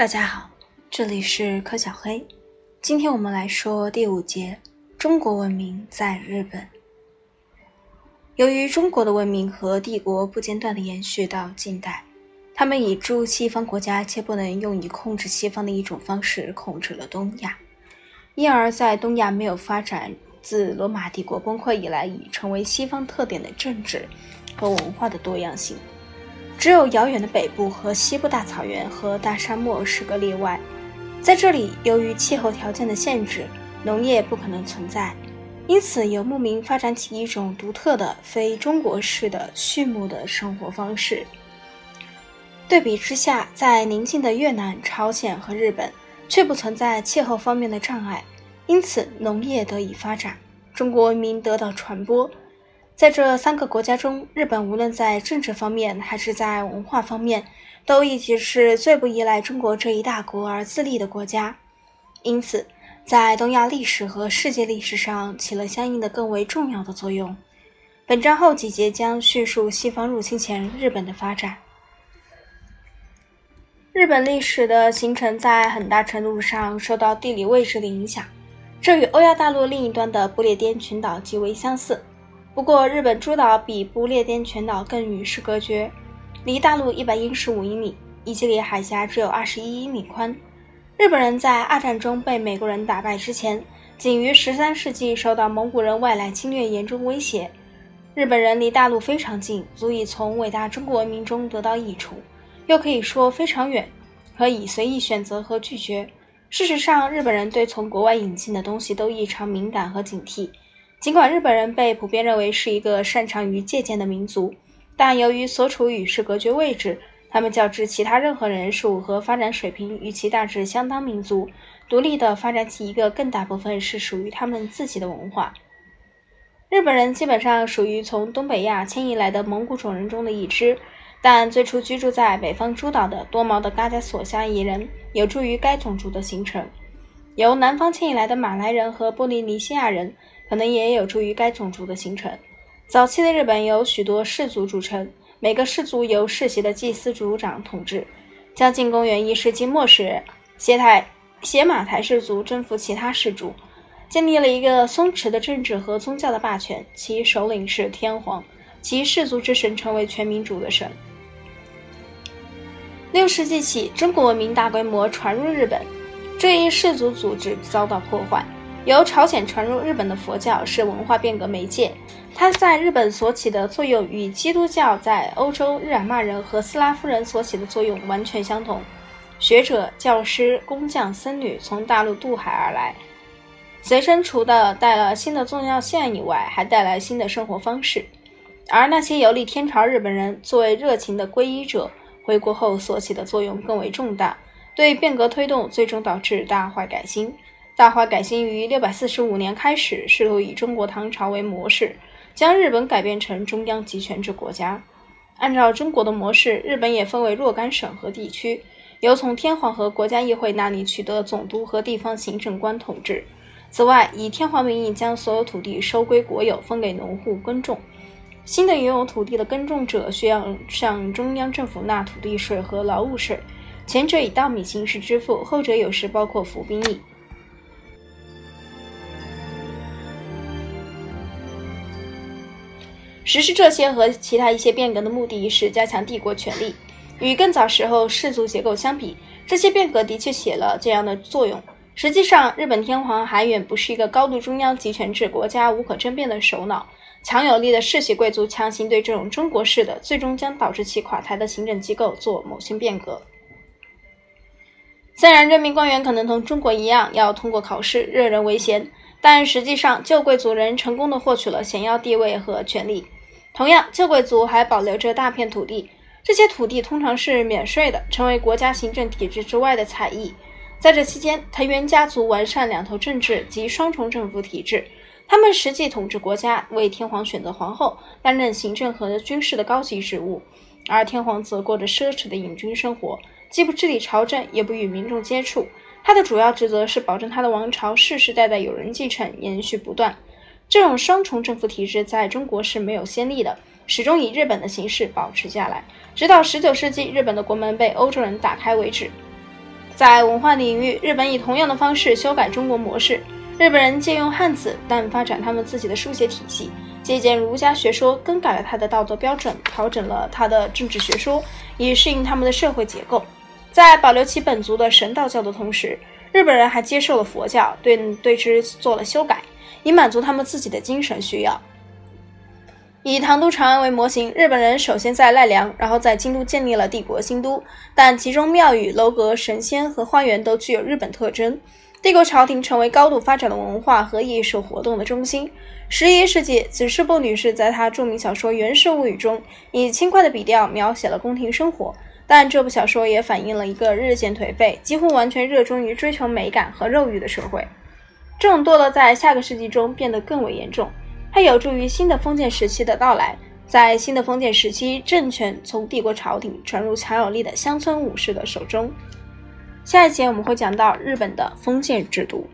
大家好，这里是柯小黑。今天我们来说第五节：中国文明在日本。由于中国的文明和帝国不间断的延续到近代，他们以诸西方国家皆不能用以控制西方的一种方式控制了东亚，因而，在东亚没有发展自罗马帝国崩溃以来已成为西方特点的政治和文化的多样性。只有遥远的北部和西部大草原和大沙漠是个例外，在这里，由于气候条件的限制，农业不可能存在，因此游牧民发展起一种独特的非中国式的畜牧的生活方式。对比之下，在邻近的越南、朝鲜和日本，却不存在气候方面的障碍，因此农业得以发展，中国文明得到传播。在这三个国家中，日本无论在政治方面还是在文化方面，都一直是最不依赖中国这一大国而自立的国家，因此，在东亚历史和世界历史上起了相应的更为重要的作用。本章后几节将叙述西方入侵前日本的发展。日本历史的形成在很大程度上受到地理位置的影响，这与欧亚大陆另一端的不列颠群岛极为相似。不过，日本诸岛比不列颠群岛更与世隔绝，离大陆一百一十五英里，伊吉里海峡只有二十一英里宽。日本人在二战中被美国人打败之前，仅于十三世纪受到蒙古人外来侵略严重威胁。日本人离大陆非常近，足以从伟大中国文明中得到益处，又可以说非常远，可以随意选择和拒绝。事实上，日本人对从国外引进的东西都异常敏感和警惕。尽管日本人被普遍认为是一个擅长于借鉴的民族，但由于所处与世隔绝位置，他们较之其他任何人数和发展水平与其大致相当民族，独立地发展起一个更大部分是属于他们自己的文化。日本人基本上属于从东北亚迁移来的蒙古种人中的一支，但最初居住在北方诸岛的多毛的嘎加索夏裔人有助于该种族的形成。由南方迁移来的马来人和波利尼西亚人。可能也有助于该种族的形成。早期的日本由许多氏族组成，每个氏族由世袭的祭司族长统治。将近公元一世纪末时，斜台斜马台氏族征服其他氏族，建立了一个松弛的政治和宗教的霸权，其首领是天皇，其氏族之神成为全民主的神。六世纪起，中国文明大规模传入日本，这一氏族组织遭到破坏。由朝鲜传入日本的佛教是文化变革媒介，它在日本所起的作用与基督教在欧洲日耳曼人和斯拉夫人所起的作用完全相同。学者、教师、工匠、僧侣从大陆渡海而来，随身除的带了新的宗教线以外，还带来新的生活方式。而那些游历天朝日本人作为热情的皈依者回国后所起的作用更为重大，对变革推动最终导致大坏改新。大化改新于六百四十五年开始，试图以中国唐朝为模式，将日本改变成中央集权制国家。按照中国的模式，日本也分为若干省和地区，由从天皇和国家议会那里取得总督和地方行政官统治。此外，以天皇名义将所有土地收归国有，分给农户耕种。新的拥有土地的耕种者需要向中央政府纳土地税和劳务税，前者以稻米形式支付，后者有时包括服兵役。实施这些和其他一些变革的目的是加强帝国权力。与更早时候氏族结构相比，这些变革的确起了这样的作用。实际上，日本天皇还远不是一个高度中央集权制国家无可争辩的首脑。强有力的世袭贵族强行对这种中国式的、最终将导致其垮台的行政机构做某些变革。虽然任命官员可能同中国一样要通过考试，任人唯贤，但实际上旧贵族人成功的获取了显要地位和权力。同样，旧贵族还保留着大片土地，这些土地通常是免税的，成为国家行政体制之外的采邑。在这期间，藤原家族完善两头政治及双重政府体制，他们实际统治国家，为天皇选择皇后，担任行政和军事的高级职务，而天皇则过着奢侈的隐居生活，既不治理朝政，也不与民众接触。他的主要职责是保证他的王朝世世代代有人继承，延续不断。这种双重政府体制在中国是没有先例的，始终以日本的形式保持下来，直到19世纪日本的国门被欧洲人打开为止。在文化领域，日本以同样的方式修改中国模式。日本人借用汉字，但发展他们自己的书写体系；借鉴儒家学说，更改了他的道德标准，调整了他的政治学说，以适应他们的社会结构。在保留其本族的神道教的同时，日本人还接受了佛教，对对之做了修改，以满足他们自己的精神需要。以唐都长安为模型，日本人首先在奈良，然后在京都建立了帝国新都。但其中庙宇、楼阁、神仙和花园都具有日本特征。帝国朝廷成为高度发展的文化和艺术活动的中心。十一世纪，子世部女士在她著名小说《源氏物语》中，以轻快的笔调描写了宫廷生活。但这部小说也反映了一个日渐颓废、几乎完全热衷于追求美感和肉欲的社会。这种堕落在下个世纪中变得更为严重。它有助于新的封建时期的到来。在新的封建时期，政权从帝国朝廷传入强有力的乡村武士的手中。下一节我们会讲到日本的封建制度。